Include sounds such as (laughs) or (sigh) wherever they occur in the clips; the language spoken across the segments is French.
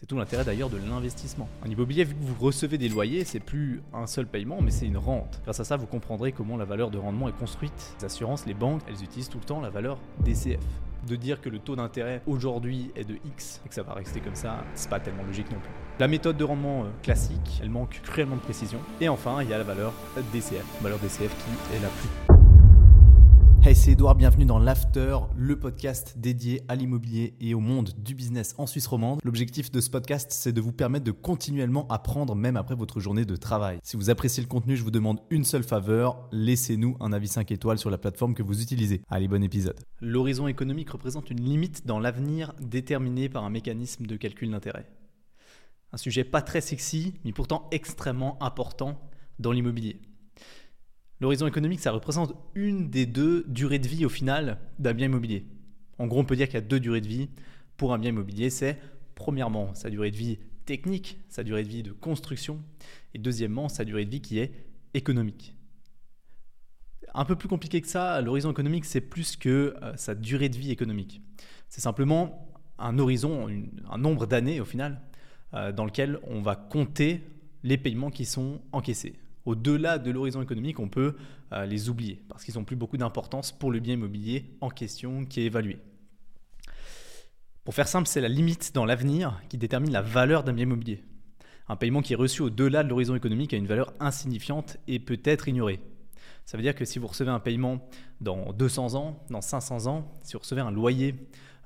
C'est tout l'intérêt d'ailleurs de l'investissement. Un immobilier, vu que vous recevez des loyers, c'est plus un seul paiement, mais c'est une rente. Grâce à ça, vous comprendrez comment la valeur de rendement est construite. Les assurances, les banques, elles utilisent tout le temps la valeur DCF. De dire que le taux d'intérêt aujourd'hui est de X et que ça va rester comme ça, c'est pas tellement logique non plus. La méthode de rendement euh, classique, elle manque cruellement de précision. Et enfin, il y a la valeur DCF. Valeur DCF qui est la plus Hey, c'est Edouard, bienvenue dans l'After, le podcast dédié à l'immobilier et au monde du business en Suisse romande. L'objectif de ce podcast, c'est de vous permettre de continuellement apprendre même après votre journée de travail. Si vous appréciez le contenu, je vous demande une seule faveur, laissez-nous un avis 5 étoiles sur la plateforme que vous utilisez. Allez, bon épisode. L'horizon économique représente une limite dans l'avenir déterminée par un mécanisme de calcul d'intérêt. Un sujet pas très sexy, mais pourtant extrêmement important dans l'immobilier. L'horizon économique, ça représente une des deux durées de vie au final d'un bien immobilier. En gros, on peut dire qu'il y a deux durées de vie pour un bien immobilier. C'est premièrement sa durée de vie technique, sa durée de vie de construction, et deuxièmement sa durée de vie qui est économique. Un peu plus compliqué que ça, l'horizon économique, c'est plus que euh, sa durée de vie économique. C'est simplement un horizon, un nombre d'années au final, euh, dans lequel on va compter les paiements qui sont encaissés au-delà de l'horizon économique, on peut euh, les oublier parce qu'ils n'ont plus beaucoup d'importance pour le bien immobilier en question qui est évalué. Pour faire simple, c'est la limite dans l'avenir qui détermine la valeur d'un bien immobilier. Un paiement qui est reçu au-delà de l'horizon économique a une valeur insignifiante et peut être ignoré. Ça veut dire que si vous recevez un paiement dans 200 ans, dans 500 ans, si vous recevez un loyer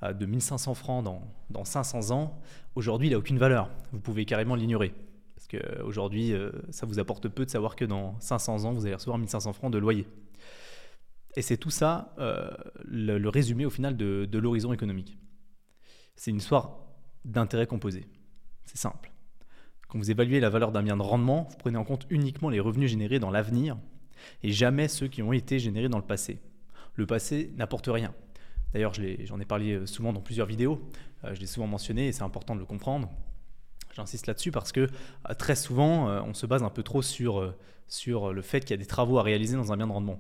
euh, de 1500 francs dans, dans 500 ans, aujourd'hui il n'a aucune valeur. Vous pouvez carrément l'ignorer. Parce qu'aujourd'hui, euh, ça vous apporte peu de savoir que dans 500 ans, vous allez recevoir 1500 francs de loyer. Et c'est tout ça euh, le, résumé au final de, l'horizon économique. C'est une histoire d'intérêt composé. C'est simple. Quand vous évaluez la valeur d'un bien de rendement, vous prenez en compte uniquement les revenus générés dans l'avenir et jamais ceux qui ont été générés dans le passé. Le passé n'apporte rien. D'ailleurs, j'en ai, parlé souvent dans plusieurs vidéos, euh, je l'ai souvent mentionné et c'est important de le comprendre. J'insiste là-dessus parce que euh, très souvent, euh, on se base un peu trop sur, euh, sur le fait qu'il y a des travaux à réaliser dans un bien de rendement.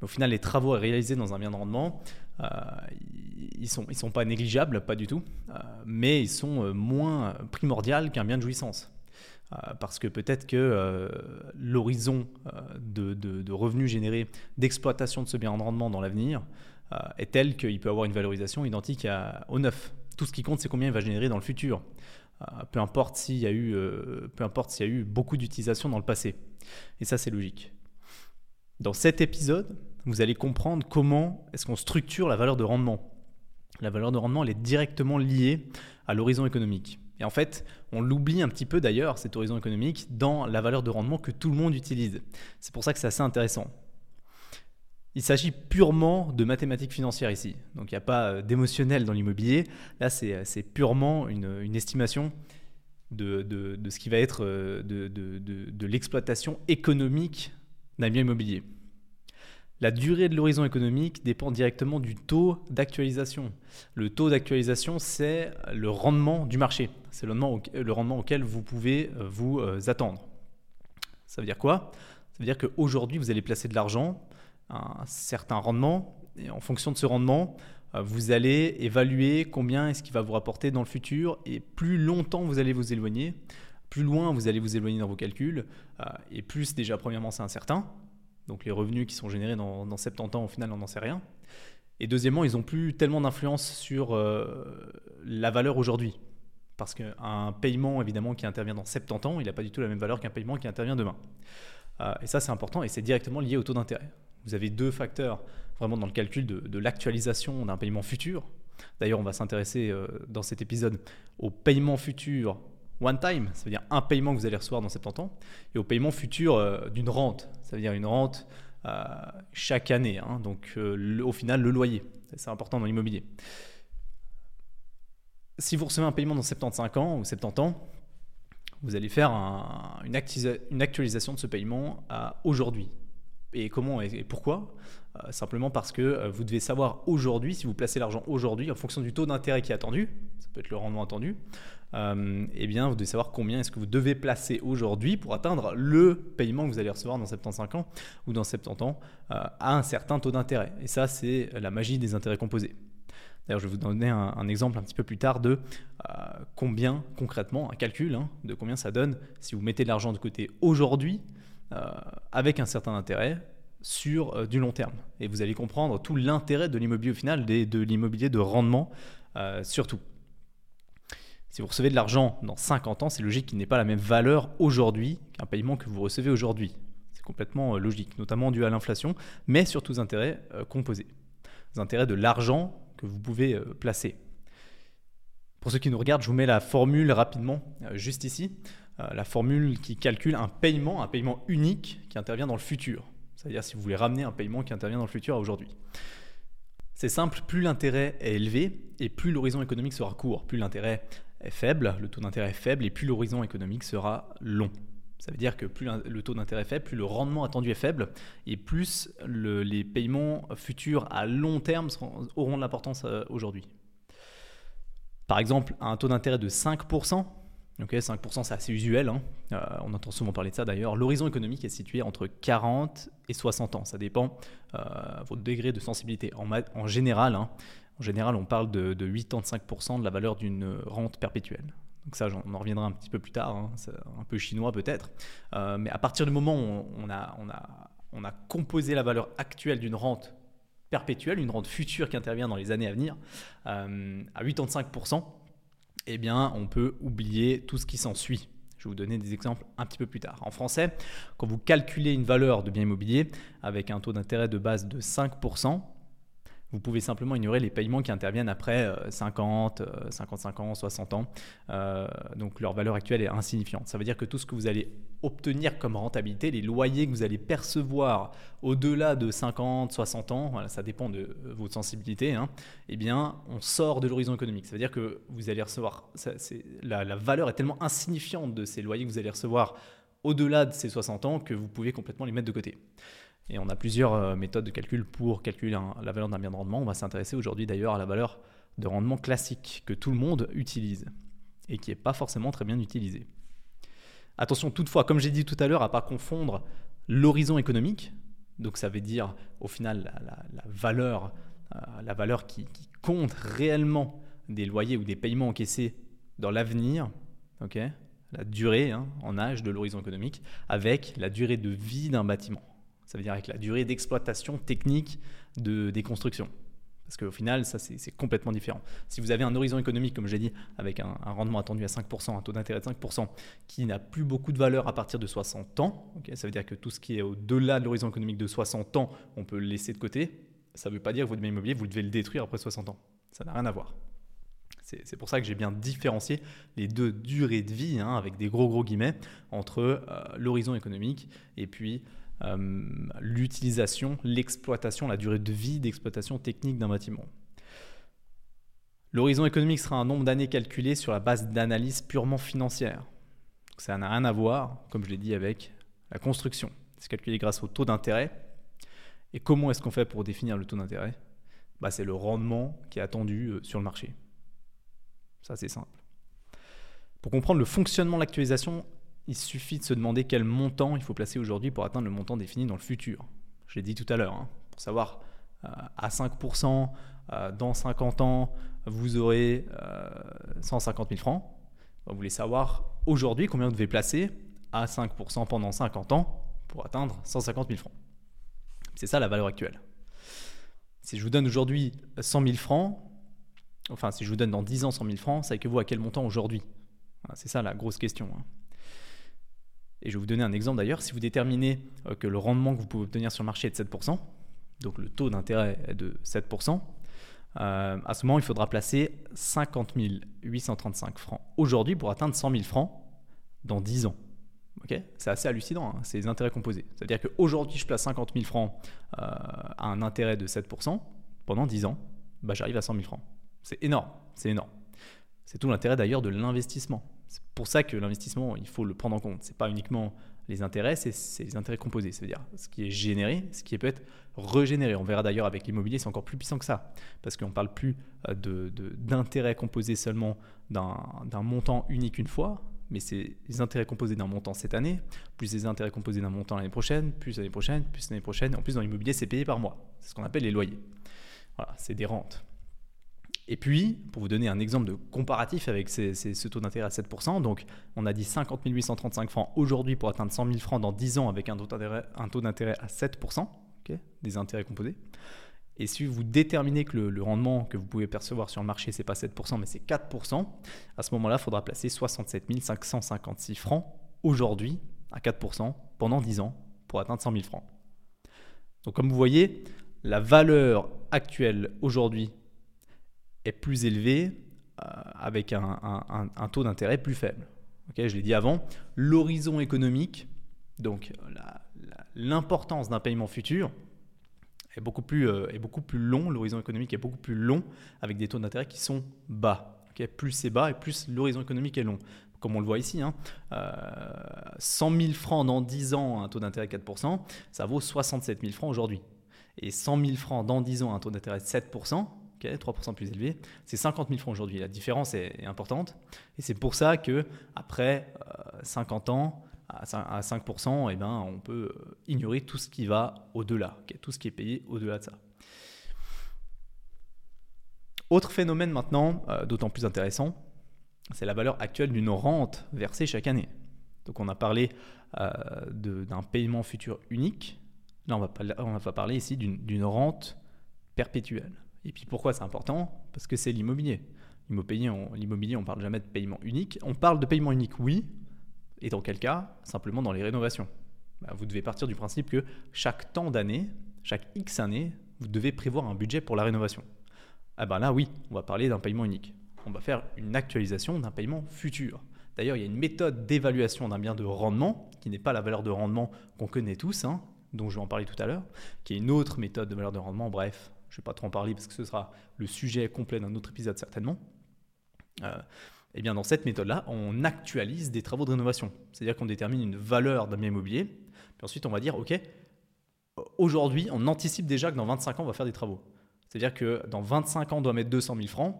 Mais au final, les travaux à réaliser dans un bien de rendement, ils ne sont, ils sont pas négligeables, pas du tout, mais ils sont moins primordiaux qu'un bien de jouissance. parce que peut-être que l'horizon de, de, revenus générés d'exploitation de ce bien de rendement dans l'avenir est tel qu'il peut avoir une valorisation identique à, au neuf. Tout ce qui compte, c'est combien il va générer dans le futur. Euh, peu importe s'il y a eu, euh, y a eu beaucoup d'utilisation dans le passé. Et ça, c'est logique. Dans cet épisode, vous allez comprendre comment est-ce qu'on structure la valeur de rendement. La valeur de rendement, elle est directement liée à l'horizon économique. Et en fait, on l'oublie un petit peu d'ailleurs, cet horizon économique, dans la valeur de rendement que tout le monde utilise. C'est pour ça que c'est assez intéressant. Il s'agit purement de mathématiques financières ici. Donc il n'y a pas euh, d'émotionnel dans l'immobilier. Là, c'est euh, purement une, estimation de, ce qui va être euh, de, l'exploitation économique d'un bien immobilier. La durée de l'horizon économique dépend directement du taux d'actualisation. Le taux d'actualisation, c'est le rendement du marché. C'est le, le rendement, auquel vous pouvez vous attendre. Ça veut dire quoi? Ça veut dire qu'aujourd'hui, vous allez placer de l'argent un certain rendement. Et en fonction de ce rendement, euh, vous allez évaluer combien est-ce qu'il va vous rapporter dans le futur. Et plus longtemps vous allez vous éloigner, plus loin vous allez vous éloigner dans vos calculs. Euh, et plus déjà, premièrement, c'est incertain. Donc les revenus qui sont générés dans, 70 ans, au final, on n'en sait rien. Et deuxièmement, ils n'ont plus tellement d'influence sur euh, la valeur aujourd'hui. Parce qu'un paiement, évidemment, qui intervient dans 70 ans, il n'a pas du tout la même valeur qu'un paiement qui intervient demain. et ça, c'est important et c'est directement lié au taux d'intérêt. Vous avez deux facteurs vraiment dans le calcul de, l'actualisation d'un paiement futur. D'ailleurs, on va s'intéresser euh, dans cet épisode au paiement futur one time, ça veut dire un paiement que vous allez recevoir dans 70 ans, et au paiement futur euh, d'une rente, ça veut dire une rente euh, chaque année, hein. donc au final le loyer. C'est important dans l'immobilier. Si vous recevez un paiement dans 75 ans ou 70 ans, vous allez faire une, une, actualisation de ce paiement à aujourd'hui, et comment et pourquoi? Euh, Simplement parce que euh, vous devez savoir aujourd'hui, si vous placez l'argent aujourd'hui, en fonction du taux d'intérêt qui est attendu, ça peut être le rendement attendu, euh, eh bien vous devez savoir combien est-ce que vous devez placer aujourd'hui pour atteindre le paiement que vous allez recevoir dans 75 ans ou dans 70 ans à un certain taux d'intérêt. Et ça, c'est la magie des intérêts composés. D'ailleurs, je vais vous donner un, exemple un petit peu plus tard de combien concrètement, un calcul hein, de combien ça donne si vous mettez de l'argent de côté aujourd'hui avec un certain intérêt sur euh, du long terme. Et vous allez comprendre tout l'intérêt de l'immobilier au final, de l'immobilier de rendement surtout. Si vous recevez de l'argent dans 50 ans, c'est logique qu'il n'ait pas la même valeur aujourd'hui qu'un paiement que vous recevez aujourd'hui. C'est complètement logique, notamment dû à l'inflation, mais surtout aux intérêts composés. Les intérêts de l'argent vous pouvez euh, placer. Pour ceux qui nous regardent, je vous mets la formule rapidement, euh, juste ici. Euh, la formule qui calcule un paiement, un paiement unique qui intervient dans le futur. C'est-à-dire si vous voulez ramener un paiement qui intervient dans le futur à aujourd'hui. C'est simple, plus l'intérêt est élevé et plus l'horizon économique sera court. Plus l'intérêt est faible, le taux d'intérêt est faible et plus l'horizon économique sera long. Ça veut dire que plus le taux d'intérêt est faible, plus le rendement attendu est faible, et plus les paiements futurs à long terme auront de l'importance euh, aujourd'hui. Par exemple, un taux d'intérêt de 5%, 5% c'est assez usuel, hein. euh, on entend souvent parler de ça d'ailleurs, l'horizon économique est situé entre 40 et 60 ans, ça dépend euh, votre degré de sensibilité. En, général, hein, en général, on parle de, de 85% de la valeur d'une rente perpétuelle. Donc ça, on en reviendra un petit peu plus tard, hein. c'est un peu chinois peut-être. Euh, mais à partir du moment où on a composé la valeur actuelle d'une rente perpétuelle, une rente future qui intervient dans les années à venir, euh, à 85%, eh bien, on peut oublier tout ce qui s'ensuit. Je vais vous donner des exemples un petit peu plus tard. En français, quand vous calculez une valeur de bien immobilier avec un taux d'intérêt de base de 5%, vous pouvez simplement ignorer les paiements qui interviennent après 50, 55 ans, 60 ans. Euh, donc leur valeur actuelle est insignifiante. Ça veut dire que tout ce que vous allez obtenir comme rentabilité, les loyers que vous allez percevoir au-delà de 50, 60 ans, ça dépend de votre sensibilité, hein, eh bien on sort de l'horizon économique. Ça veut dire que vous allez recevoir, la valeur est tellement insignifiante de ces loyers que vous allez recevoir au-delà de ces 60 ans que vous pouvez complètement les mettre de côté. Et on a plusieurs euh, méthodes de calcul pour calculer la valeur d'un bien de rendement. On va s'intéresser aujourd'hui d'ailleurs à la valeur de rendement classique que tout le monde utilise et qui n'est pas forcément très bien utilisée. Attention toutefois, comme j'ai dit tout à l'heure, à ne pas confondre l'horizon économique, donc ça veut dire au final la, valeur, euh, la valeur qui, compte réellement des loyers ou des paiements encaissés dans l'avenir, la durée hein, en âge de l'horizon économique, avec la durée de vie d'un bâtiment. Ça veut dire avec la durée d'exploitation technique de, des constructions. Parce qu'au final, ça, c'est complètement différent. Si vous avez un horizon économique, comme j'ai dit, avec un, rendement attendu à 5%, un taux d'intérêt de 5%, qui n'a plus beaucoup de valeur à partir de 60 ans, ça veut dire que tout ce qui est au-delà de l'horizon économique de 60 ans, on peut le laisser de côté. Ça ne veut pas dire que votre bien immobilier, vous devez le détruire après 60 ans. Ça n'a rien à voir. C'est pour ça que j'ai bien différencié les deux durées de vie, hein, avec des gros gros guillemets, entre euh, l'horizon économique et puis euh, l'utilisation, l'exploitation, la durée de vie d'exploitation technique d'un bâtiment. L'horizon économique sera un nombre d'années calculé sur la base d'analyse purement financière. ça n'a rien à voir, comme je l'ai dit, avec la construction. C'est calculé grâce au taux d'intérêt. Et comment est-ce qu'on fait pour définir le taux d'intérêt? Bah, C'est le rendement qui est attendu euh, sur le marché. Ça, c'est simple. Pour comprendre le fonctionnement de l'actualisation, il suffit de se demander quel montant il faut placer aujourd'hui pour atteindre le montant défini dans le futur. Je l'ai dit tout à l'heure, hein, pour savoir euh, à 5%, euh, dans 50 ans, vous aurez 150 euh, 000 francs. Vous voulez savoir aujourd'hui combien vous devez placer à 5% pendant 50 ans pour atteindre 150 000 francs. C'est ça la valeur actuelle. Si je vous donne aujourd'hui 100 000 francs, enfin si je vous donne dans 10 ans 100 000 francs, ça que vous à quel montant aujourd'hui? C'est ça la grosse question. Hein. Et je vais vous donner un exemple d'ailleurs. Si vous déterminez euh, que le rendement que vous pouvez obtenir sur le marché est de 7%, donc le taux d'intérêt est de 7%, euh, à ce moment, il faudra placer 50 835 francs aujourd'hui pour atteindre 100 000 francs dans 10 ans. c'est assez hallucinant, hein, c'est les intérêts composés. C'est-à-dire qu'aujourd'hui, je place 50 000 francs euh, à un intérêt de 7%, pendant 10 ans, bah, j'arrive à 100 000 francs. C'est énorme, c'est énorme. C'est tout l'intérêt d'ailleurs de l'investissement. C'est pour ça que l'investissement, il faut le prendre en compte. Ce n'est pas uniquement les intérêts, c'est les intérêts composés, c'est-à-dire ce qui est généré, ce qui peut être régénéré. On verra d'ailleurs avec l'immobilier, c'est encore plus puissant que ça, parce qu'on ne parle plus euh, d'intérêts de, composés seulement d'un montant unique une fois, mais c'est les intérêts composés d'un montant cette année, plus les intérêts composés d'un montant l'année prochaine, plus l'année prochaine, plus l'année prochaine. En plus, dans l'immobilier, c'est payé par mois. C'est ce qu'on appelle les loyers. Voilà, c'est des rentes. Et puis, pour vous donner un exemple de comparatif avec ce taux d'intérêt à 7%, donc on a dit 50 835 francs aujourd'hui pour atteindre 100 000 francs dans 10 ans avec un taux d'intérêt à 7%, des intérêts composés. Et si vous déterminez que le, rendement que vous pouvez percevoir sur le marché, c'est pas 7%, mais c'est 4%, à ce moment-là, il faudra placer 67 556 francs aujourd'hui à 4% pendant 10 ans pour atteindre 100 000 francs. Donc comme vous voyez, la valeur actuelle aujourd'hui est plus élevée euh, avec un, taux d'intérêt plus faible. je l'ai dit avant, l'horizon économique, donc l'importance d'un paiement futur, est beaucoup plus, euh, est beaucoup plus long, l'horizon économique est beaucoup plus long avec des taux d'intérêt qui sont bas. plus c'est bas et plus l'horizon économique est long. Comme on le voit ici, hein, 100 euh, 000 francs dans 10 ans, un taux d'intérêt de 4%, ça vaut 67 000 francs aujourd'hui. Et 100 000 francs dans 10 ans, un taux d'intérêt de 7%, 3% plus élevé, c'est 50 000 francs aujourd'hui. La différence est, importante. Et c'est pour ça que après 50 euh, ans, à 5%, eh ben, on peut euh, ignorer tout ce qui va au-delà, tout ce qui est payé au-delà de ça. Autre phénomène maintenant, euh, d'autant plus intéressant, c'est la valeur actuelle d'une rente versée chaque année. Donc on a parlé d'un paiement futur unique. Là, on va, on va parler ici d'une rente perpétuelle. Et puis pourquoi c'est important? Parce que c'est l'immobilier. L'immobilier, on ne parle jamais de paiement unique. On parle de paiement unique, oui, et dans quel cas? Simplement dans les rénovations. Bah, vous devez partir du principe que chaque temps d'année, chaque X années, vous devez prévoir un budget pour la rénovation. Ah ben là, oui, on va parler d'un paiement unique. On va faire une actualisation d'un paiement futur. D'ailleurs, il y a une méthode d'évaluation d'un bien de rendement, qui n'est pas la valeur de rendement qu'on connaît tous, hein, dont je vais en parler tout à l'heure, qui est une autre méthode de valeur de rendement. Bref, je ne vais pas trop en parler parce que ce sera le sujet complet d'un autre épisode certainement. Euh, eh bien, dans cette méthode-là, on actualise des travaux de rénovation. C'est-à-dire qu'on détermine une valeur d'un bien immobilier, puis ensuite on va dire, OK, aujourd'hui, on anticipe déjà que dans 25 ans, on va faire des travaux. C'est-à-dire que dans 25 ans, on doit mettre 200 000 francs.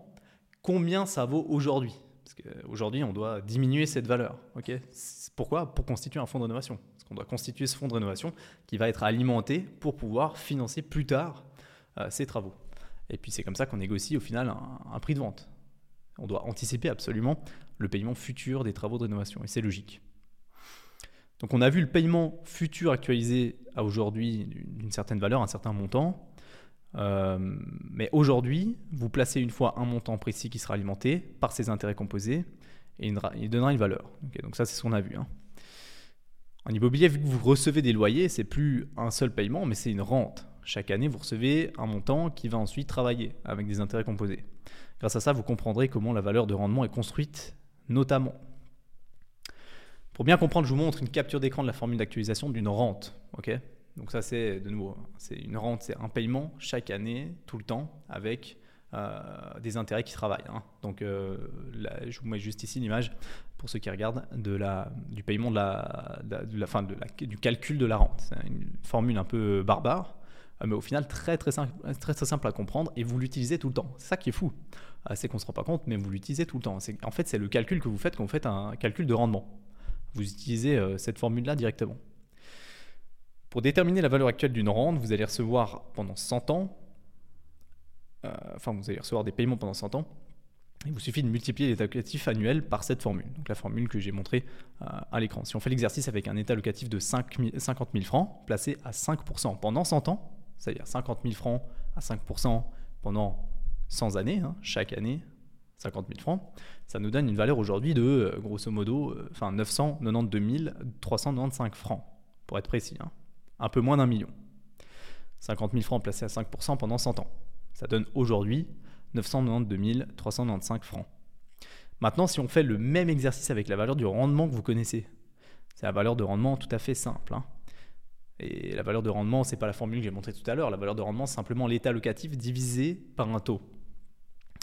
Combien ça vaut aujourd'hui? Parce qu'aujourd'hui, on doit diminuer cette valeur. OK? Pourquoi? Pour constituer un fonds de rénovation. Parce qu'on doit constituer ce fonds de rénovation qui va être alimenté pour pouvoir financer plus tard euh, ces travaux. Et puis c'est comme ça qu'on négocie au final un prix de vente. On doit anticiper absolument le paiement futur des travaux de rénovation, et c'est logique. Donc on a vu le paiement futur actualisé à aujourd'hui d'une certaine valeur, un certain montant. Euh, mais aujourd'hui, vous placez une fois un montant précis qui sera alimenté par ces intérêts composés et il donnera une valeur. donc ça, c'est ce qu'on a vu. Hein. En immobilier, vu que vous recevez des loyers, c'est plus un seul paiement, mais c'est une rente. Chaque année, vous recevez un montant qui va ensuite travailler avec des intérêts composés. Grâce à ça, vous comprendrez comment la valeur de rendement est construite, notamment. Pour bien comprendre, je vous montre une capture d'écran de la formule d'actualisation d'une rente. Donc ça, c'est de nouveau, c'est une rente, c'est un paiement chaque année, tout le temps, avec euh, des intérêts qui travaillent. Hein. Donc euh, je vous mets juste ici l'image pour ceux qui regardent de la, du paiement de la, du calcul de la rente. C'est une formule un peu barbare, mais au final très très simple, très, très simple à comprendre et vous l'utilisez tout le temps. C'est ça qui est fou. Euh, c'est qu'on ne se rend pas compte, mais vous l'utilisez tout le temps. En fait, c'est le calcul que vous faites quand vous faites un calcul de rendement. Vous utilisez euh, cette formule-là directement. Pour déterminer la valeur actuelle d'une rente, vous allez recevoir pendant 100 ans, enfin vous allez recevoir des paiements pendant 100 ans, il vous suffit de multiplier l'état locatif annuel par cette formule, donc la formule que j'ai montrée à l'écran. Si on fait l'exercice avec un état locatif de 50 000 francs, placé à 5% pendant 100 ans, c'est-à-dire 50 000 francs à 5% pendant 100 années, hein, chaque année, 50 000 francs, ça nous donne une valeur aujourd'hui de, euh, grosso modo, euh, enfin 992 395 francs, pour être précis, hein. un peu moins d'un million. 50 000 francs placés à 5% pendant 100 ans. Ça donne aujourd'hui 992 395 francs. Maintenant, si on fait le même exercice avec la valeur du rendement que vous connaissez, c'est la valeur de rendement tout à fait simple. Hein. Et la valeur de rendement, ce n'est pas la formule que j'ai montrée tout à l'heure. La valeur de rendement, c'est simplement l'état locatif divisé par un taux.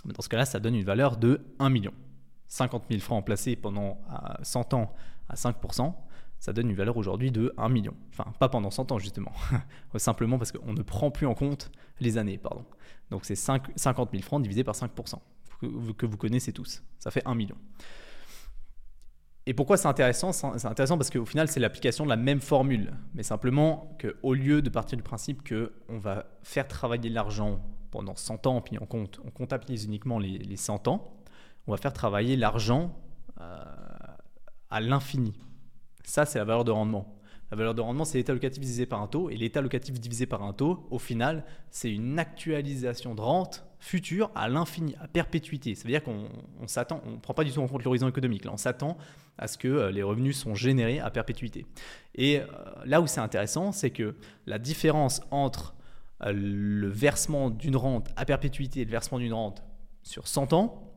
Dans ce cas-là, ça donne une valeur de 1 million. 50 000 francs placés pendant 100 ans à 5%, ça donne une valeur aujourd'hui de 1 million. Enfin, pas pendant 100 ans justement, (laughs) simplement parce qu'on ne prend plus en compte les années. pardon. Donc c'est 50 000 francs divisé par 5%, que vous connaissez tous. Ça fait 1 million. Et pourquoi c'est intéressant C'est intéressant parce qu'au final, c'est l'application de la même formule. Mais simplement qu'au lieu de partir du principe qu'on va faire travailler l'argent pendant 100 ans, puis on, compte, on comptabilise uniquement les, les 100 ans, on va faire travailler l'argent euh, à l'infini. Ça, c'est la valeur de rendement. La valeur de rendement, c'est l'état locatif divisé par un taux. Et l'état locatif divisé par un taux, au final, c'est une actualisation de rente future à l'infini, à perpétuité. Ça veut dire qu'on s'attend, on ne prend pas du tout en compte l'horizon économique. Là, on s'attend à ce que euh, les revenus sont générés à perpétuité. Et euh, là où c'est intéressant, c'est que la différence entre euh, le versement d'une rente à perpétuité et le versement d'une rente sur 100 ans,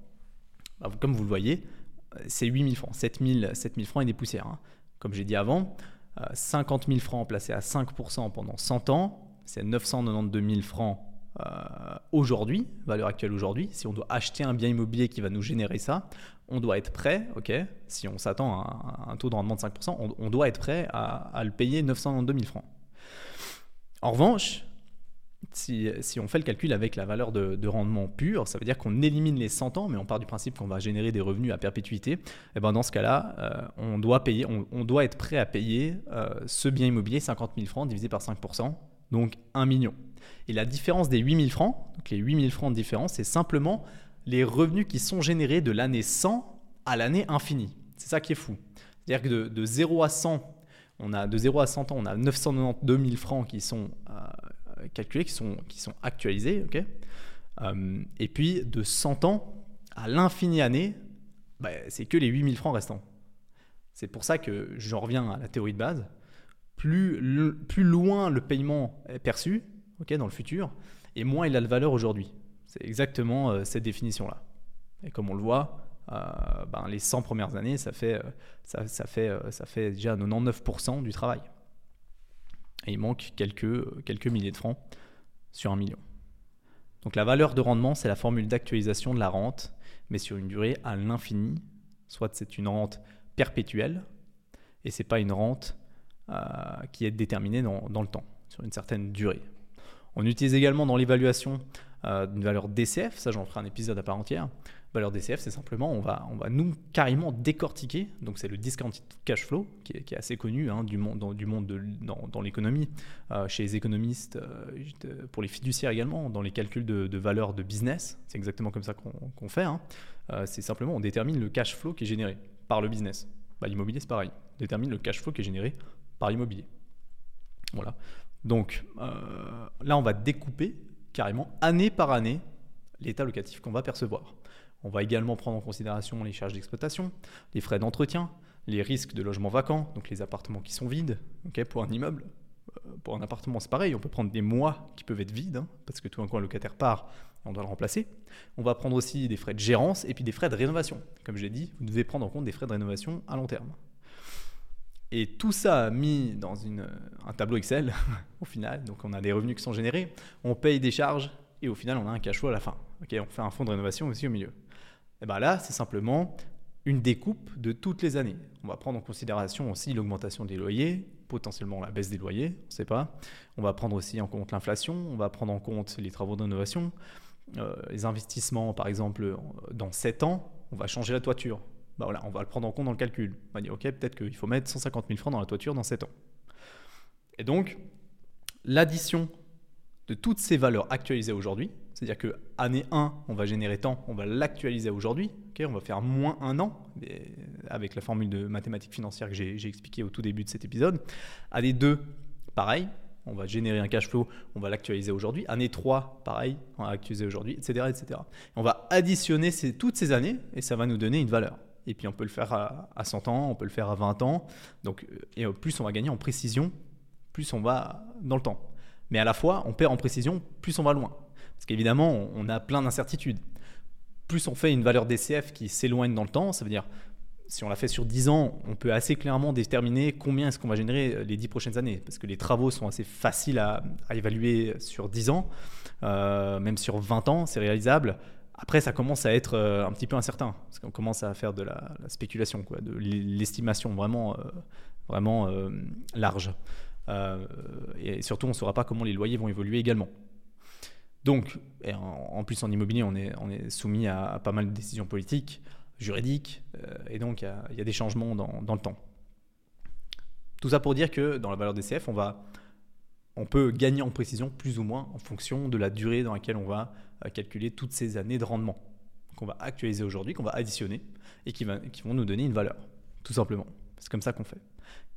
bah, comme vous le voyez, c'est 8000 francs, 7000, 7000 francs et des poussières. Hein. Comme j'ai dit avant, 50 000 francs placés à 5% pendant 100 ans, c'est 992 000 francs euh, aujourd'hui, valeur actuelle aujourd'hui. Si on doit acheter un bien immobilier qui va nous générer ça, on doit être prêt, ok Si on s'attend à un, taux de rendement de 5%, on, doit être prêt à, le payer 992 000 francs. En revanche, si, on fait le calcul avec la valeur de, rendement pure, ça veut dire qu'on élimine les 100 ans, mais on part du principe qu'on va générer des revenus à perpétuité. Et eh ben dans ce cas-là, euh, on, doit payer, on, doit être prêt à payer euh, ce bien immobilier 50 000 francs divisé par 5%, donc 1 million. Et la différence des 8 000 francs, les 8 000 francs de différence, c'est simplement les revenus qui sont générés de l'année 100 à l'année infinie. C'est ça qui est fou. C'est-à-dire que de, 0 à 100, on a de 0 à 100 ans, on a 992 000 francs qui sont euh, calculés, qui sont, qui sont actualisés. ok euh, et puis de 100 ans à l'infini année, bah, c'est que les 8000 francs restants. C'est pour ça que j'en reviens à la théorie de base. Plus, plus loin le paiement est perçu ok dans le futur, et moins il a de valeur aujourd'hui. C'est exactement euh, cette définition-là. Et comme on le voit, euh, ben, les 100 premières années, ça fait, ça, ça fait, ça fait déjà 99% du travail. Et il manque quelques, milliers de francs sur un million. Donc la valeur de rendement, c'est la formule d'actualisation de la rente, mais sur une durée à l'infini. Soit c'est une rente perpétuelle, et ce n'est pas une rente euh, qui est déterminée dans, dans, le temps, sur une certaine durée. On utilise également dans l'évaluation euh, une valeur DCF, ça j'en ferai un épisode à part entière, valeur DCF, c'est simplement, on va, on va nous carrément décortiquer, donc c'est le discounted cash flow, qui est, assez connu hein, du monde, dans, du monde de, dans, l'économie, euh, chez les économistes, euh, pour les fiduciaires également, dans les calculs de, valeur de business, c'est exactement comme ça qu'on fait. Hein. Euh, c'est simplement, on détermine le cash flow qui est généré par le business. Bah, l'immobilier, c'est pareil, on détermine le cash flow qui est généré par l'immobilier. Voilà. Donc là, on va découper carrément année par année l'état locatif qu'on va percevoir. On va également prendre en considération les charges d'exploitation, les frais d'entretien, les risques de logement vacant, donc les appartements qui sont vides. pour un immeuble, euh, pour un appartement, c'est pareil, on peut prendre des mois qui peuvent être vides, hein, parce que tout d'un coup un locataire part, on doit le remplacer. On va prendre aussi des frais de gérance et puis des frais de rénovation. Comme je l'ai dit, vous devez prendre en compte des frais de rénovation à long terme. Et tout ça mis dans un tableau Excel, (laughs) au final, donc on a des revenus qui sont générés, on paye des charges et au final on a un cash flow à la fin. on fait un fonds de rénovation aussi au milieu. Et eh bien là, c'est simplement une découpe de toutes les années. On va prendre en considération aussi l'augmentation des loyers, potentiellement la baisse des loyers, on ne sait pas. On va prendre aussi en compte l'inflation, on va prendre en compte les travaux de rénovation, euh, les investissements, par exemple, dans 7 ans, on va changer la toiture. Bah voilà, on va le prendre en compte dans le calcul. On va dire, ok, peut-être qu'il faut mettre 150 000 francs dans la toiture dans 7 ans. Et donc, l'addition de toutes ces valeurs actualisées aujourd'hui, c'est-à-dire que année 1, on va générer tant, on va l'actualiser aujourd'hui, on va faire moins un an, avec la formule de mathématiques financières que j'ai expliqué au tout début de cet épisode. Année 2, pareil, on va générer un cash flow, on va l'actualiser aujourd'hui. Année 3, pareil, on va l'actualiser aujourd'hui, etc., etc. On va additionner toutes ces années et ça va nous donner une valeur. Et puis on peut le faire à, à 100 ans, on peut le faire à 20 ans. Donc, et plus on va gagner en précision, plus on va dans le temps. Mais à la fois, on perd en précision, plus on va loin. Parce qu'évidemment, on a plein d'incertitudes. Plus on fait une valeur DCF qui s'éloigne dans le temps, ça veut dire, si on la fait sur 10 ans, on peut assez clairement déterminer combien est-ce qu'on va générer les 10 prochaines années. Parce que les travaux sont assez faciles à, évaluer sur 10 ans. Euh, même sur 20 ans, c'est réalisable. Après, ça commence à être euh, un petit peu incertain, parce qu'on commence à faire de la, spéculation, de l'estimation vraiment, euh, vraiment large. Et surtout, on ne saura pas comment les loyers vont évoluer également. Donc, en, plus en immobilier, on est, soumis à, pas mal de décisions politiques, juridiques, euh, et donc il y, a des changements dans, le temps. Tout ça pour dire que dans la valeur on va on peut gagner en précision plus ou moins en fonction de la durée dans laquelle on va euh, calculer toutes ces années de rendement qu'on va actualiser aujourd'hui, qu'on va additionner et qui vont nous donner une valeur, tout simplement. C'est comme ça qu'on fait.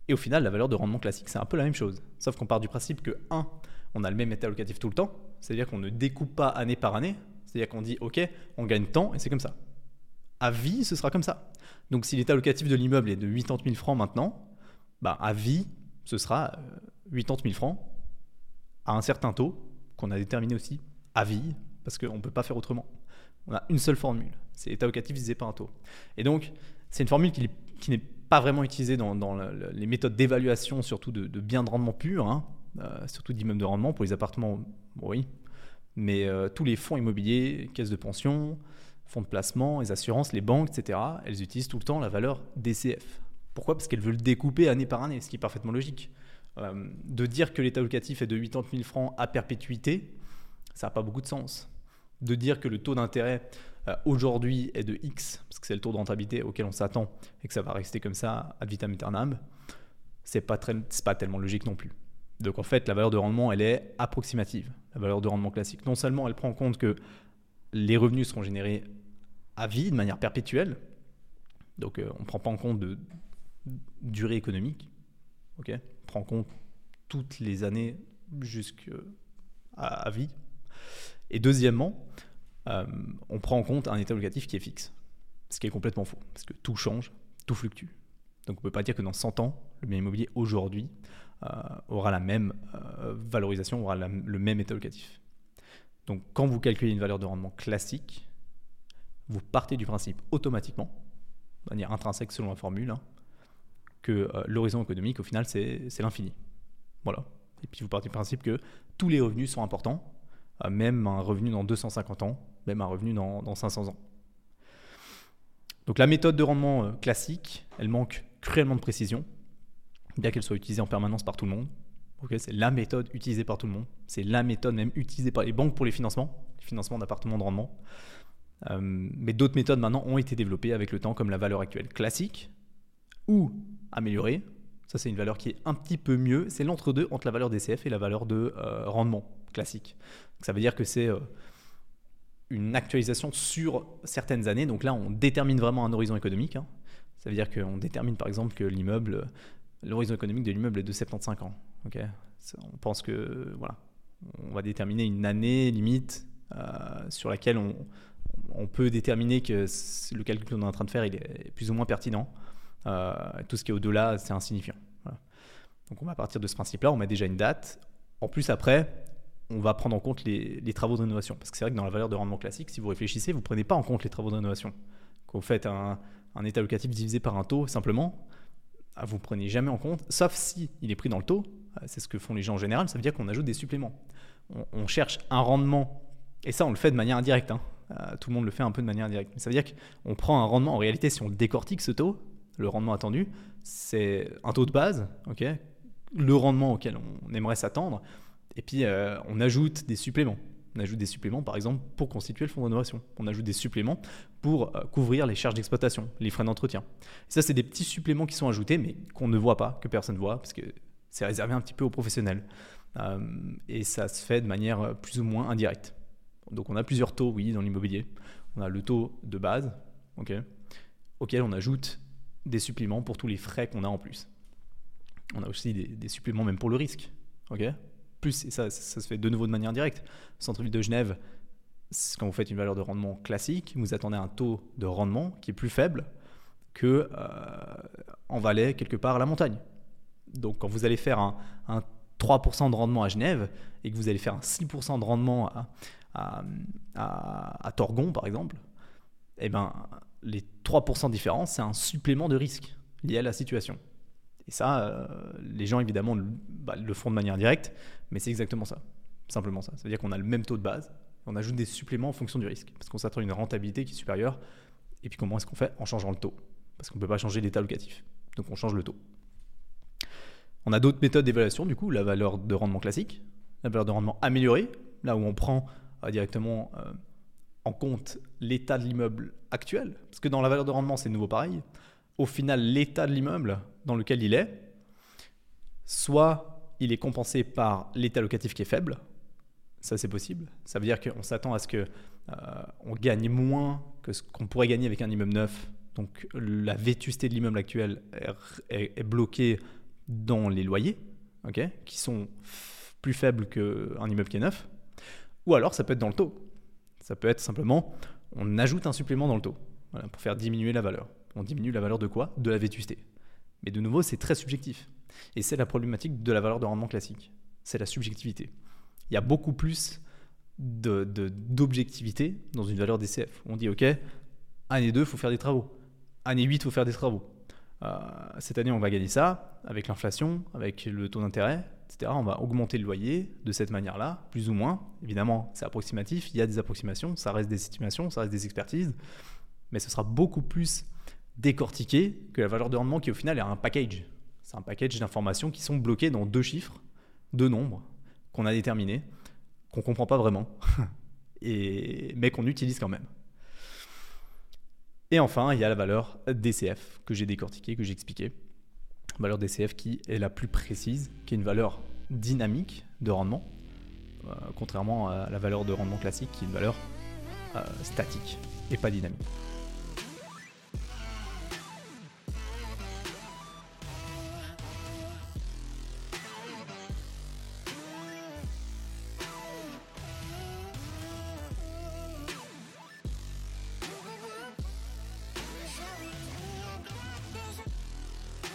Et au final, la valeur de rendement classique, c'est un peu la même chose. Sauf qu'on part du principe que, 1, on a le même état locatif tout le temps, c'est-à-dire qu'on ne découpe pas année par année, c'est-à-dire qu'on dit, OK, on gagne tant et c'est comme ça. À vie, ce sera comme ça. Donc si l'état locatif de l'immeuble est de 80 000 francs maintenant, bah, à vie, ce sera 80 euh, 000 francs à un certain taux qu'on a déterminé aussi à vie, parce qu'on ne peut pas faire autrement. On a une seule formule, c'est état locatif divisé par un taux. Et donc, c'est une formule qui, n'est pas vraiment utilisée dans, les méthodes d'évaluation, surtout de, biens de rendement pur, hein, euh, surtout d'immeubles de rendement. Pour les appartements, oui. Mais euh, tous les fonds immobiliers, caisses de pension, fonds de placement, les assurances, les banques, etc., elles utilisent tout le temps la valeur DCF. Pourquoi? Parce qu'elles veulent découper année par année, ce qui est parfaitement logique. Euh, de dire que l'état locatif est de 80 000 francs à perpétuité, ça n'a pas beaucoup de sens. De dire que le taux d'intérêt aujourd'hui est de X, parce que c'est le taux de rentabilité auquel on s'attend et que ça va rester comme ça ad vitam aeternam, c'est pas, pas tellement logique non plus. Donc en fait, la valeur de rendement, elle est approximative, la valeur de rendement classique. Non seulement elle prend en compte que les revenus seront générés à vie, de manière perpétuelle, donc euh, on ne prend pas en compte de durée économique, ok on prend en compte toutes les années jusqu'à vie. Et deuxièmement, euh, on prend en compte un état locatif qui est fixe, ce qui est complètement faux, parce que tout change, tout fluctue. Donc on ne peut pas dire que dans 100 ans, le bien immobilier aujourd'hui euh, aura la même euh, valorisation, aura le même état locatif. Donc quand vous calculez une valeur de rendement classique, vous partez du principe automatiquement, de manière intrinsèque selon la formule, hein, que l'horizon économique, au final, c'est l'infini. Voilà. Et puis vous partez du principe que tous les revenus sont importants, même un revenu dans 250 ans, même un revenu dans, 500 ans. Donc la méthode de rendement euh, classique, elle manque cruellement de précision, bien qu'elle soit utilisée en permanence par tout le monde. c'est la méthode utilisée par tout le monde. C'est la méthode même utilisée par les banques pour les financements, les financements d'appartements de rendement. Euh, mais d'autres méthodes maintenant ont été développées avec le temps, comme la valeur actuelle classique ou améliorée. Ça, c'est une valeur qui est un petit peu mieux. C'est l'entre-deux entre la valeur DCF et la valeur de euh, rendement classique. ça veut dire que c'est une actualisation sur certaines années. Donc là, on détermine vraiment un horizon économique. Hein. Ça veut dire qu'on détermine par exemple que l'immeuble, l'horizon économique de l'immeuble est de 75 ans. Ok? On pense que voilà, on va déterminer une année limite euh, sur laquelle on, peut déterminer que le calcul qu'on est en train de faire est plus ou moins pertinent. Euh, tout ce qui est au-delà, c'est insignifiant. Donc on va partir de ce principe-là, on met déjà une date. En plus après, on va prendre en compte les, travaux de rénovation. Parce que c'est vrai que dans la valeur de rendement classique, si vous réfléchissez, vous ne prenez pas en compte les travaux de rénovation. Quand vous faites un, état locatif divisé par un taux, simplement, ah, vous ne prenez jamais en compte, sauf si il est pris dans le taux, ah, c'est ce que font les gens en général, ça veut dire qu'on ajoute des suppléments. On, cherche un rendement, et ça on le fait de manière indirecte, hein. ah, tout le monde le fait un peu de manière indirecte, mais ça veut dire qu'on prend un rendement, en réalité si on décortique ce taux, le rendement attendu, c'est un taux de base, le rendement auquel on aimerait s'attendre, et puis, euh, on ajoute des suppléments. On ajoute des suppléments, par exemple, pour constituer le fonds d'innovation. On ajoute des suppléments pour euh, couvrir les charges d'exploitation, les frais d'entretien. Ça, c'est des petits suppléments qui sont ajoutés, mais qu'on ne voit pas, que personne ne voit, parce que c'est réservé un petit peu aux professionnels. Euh, et ça se fait de manière plus ou moins indirecte. Donc, on a plusieurs taux, oui, dans l'immobilier. On a le taux de base, ok, auquel on ajoute des suppléments pour tous les frais qu'on a en plus. On a aussi des, des suppléments même pour le risque. ok plus, et ça, se fait de nouveau de manière directe. Centre-ville de Genève, quand vous faites une valeur de rendement classique, vous attendez un taux de rendement qui est plus faible que euh, en Valais, quelque part à la montagne. Donc quand vous allez faire un, 3% de rendement à Genève et que vous allez faire un 6% de rendement à, Torgon, par exemple, eh ben, les 3% de différence, c'est un supplément de risque lié à la situation. Et ça, euh, les gens évidemment bah, le font de manière directe, mais c'est exactement ça. Simplement ça. C'est-à-dire qu'on a le même taux de base, on ajoute des suppléments en fonction du risque, parce qu'on s'attend à une rentabilité qui est supérieure. Et puis comment est-ce qu'on fait En changeant le taux. Parce qu'on ne peut pas changer l'état locatif. Donc on change le taux. On a d'autres méthodes d'évaluation, du coup, la valeur de rendement classique, la valeur de rendement améliorée, là où on prend euh, directement euh, en compte l'état de l'immeuble actuel. Parce que dans la valeur de rendement, c'est nouveau pareil. Au final, l'état de l'immeuble dans lequel il est, soit il est compensé par l'état locatif qui est faible. Ça, c'est possible. Ça veut dire qu'on s'attend à ce que euh, on gagne moins que ce qu'on pourrait gagner avec un immeuble neuf. Donc, la vétusté de l'immeuble actuel est, bloquée dans les loyers, qui sont plus faibles qu'un immeuble qui est neuf. Ou alors, ça peut être dans le taux. Ça peut être simplement, on ajoute un supplément dans le taux pour faire diminuer la valeur. On diminue la valeur de quoi? De la vétusté. Mais de nouveau, c'est très subjectif. Et c'est la problématique de la valeur de rendement classique. C'est la subjectivité. Il y a beaucoup plus d'objectivité dans une valeur DCF. On dit, OK, année 2, il faut faire des travaux. Année 8, il faut faire des travaux. Euh, cette année, on va gagner ça avec l'inflation, avec le taux d'intérêt, etc. On va augmenter le loyer de cette manière-là, plus ou moins. Évidemment, c'est approximatif, il y a des approximations, ça reste des estimations, ça reste des expertises, mais ce sera beaucoup plus décortiqué que la valeur de rendement qui au final est un package. C'est un package d'informations qui sont bloquées dans deux chiffres, deux nombres qu'on a déterminés, qu'on ne comprend pas vraiment, (laughs) mais qu'on utilise quand même. Et enfin, il y a la valeur DCF que j'ai décortiquée, que j'ai expliquée. Valeur DCF qui est la plus précise, qui est une valeur dynamique de rendement, euh, contrairement à la valeur de rendement classique qui est une valeur euh, statique et pas dynamique.